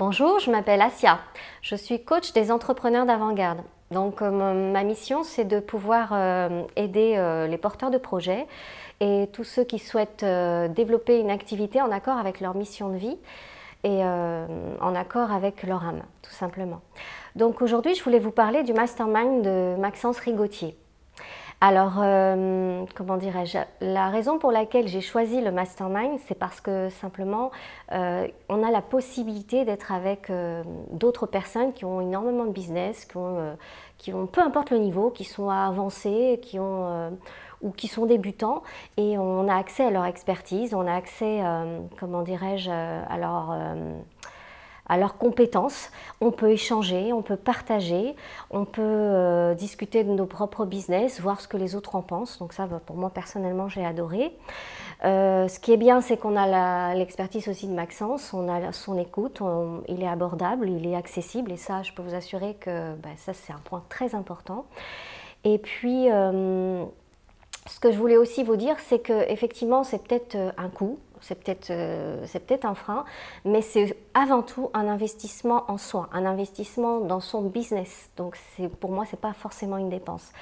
Bonjour, je m'appelle Asia. Je suis coach des entrepreneurs d'avant-garde. Donc euh, ma mission, c'est de pouvoir euh, aider euh, les porteurs de projets et tous ceux qui souhaitent développer une activité en accord avec leur mission de vie et en accord avec leur âme, tout simplement. Donc aujourd'hui, je voulais vous parler du mastermind de Maxence Rigotier. Alors, euh, comment dirais-je? La raison pour laquelle j'ai choisi le mastermind, c'est parce que simplement, euh, on a la possibilité d'être avec euh, d'autres personnes qui ont énormément de business, qui ont, peu importe le niveau, qui sont avancés, ou qui sont débutants, et on a accès à leur expertise, on a accès, comment dirais-je, à leur à leurs compétences. On peut échanger, on peut partager, on peut euh, discuter de nos propres business, voir ce que les autres en pensent. Donc ça, bah, pour moi personnellement, j'ai adoré. Euh, ce qui est bien, c'est qu'on a l'expertise aussi de Maxence, on a son écoute, il est abordable, il est accessible, et ça, je peux vous assurer que bah, ça, c'est un point très important. Et puis, euh, ce que je voulais aussi vous dire, c'est qu'effectivement, c'est peut-être un coût, c'est peut-être euh, peut un frein, mais c'est avant tout un investissement en soi, un investissement dans son business. Donc pour moi, ce n'est pas forcément une dépense.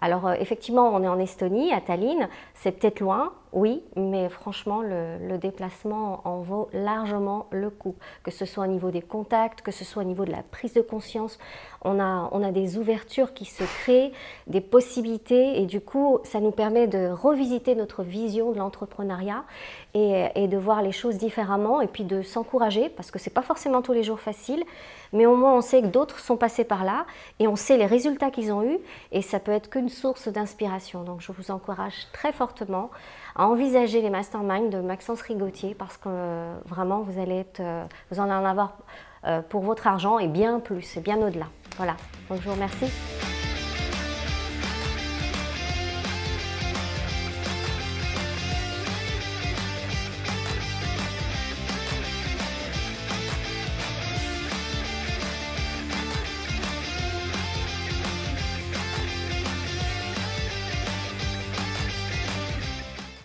Alors euh, effectivement, on est en Estonie, à Tallinn, c'est peut-être loin, oui, mais franchement, le, déplacement en vaut largement le coup. Que ce soit au niveau des contacts, que ce soit au niveau de la prise de conscience, on a, on a des ouvertures qui se créent, des possibilités, et du coup, ça nous permet de revisiter notre vision de l'entrepreneuriat et, et, de voir les choses différemment, et puis de s'encourager, parce que ce n'est pas forcément tous les jours facile, mais au moins on sait que d'autres sont passés par là, et on sait les résultats qu'ils ont eus, et ça peut être qu'une source d'inspiration. Donc je vous encourage très fortement à envisager les masterminds de Maxence Rigotier parce que euh, vraiment vous allez être, euh, vous en avoir euh, pour votre argent et bien plus, et bien au-delà. Voilà, donc je vous remercie.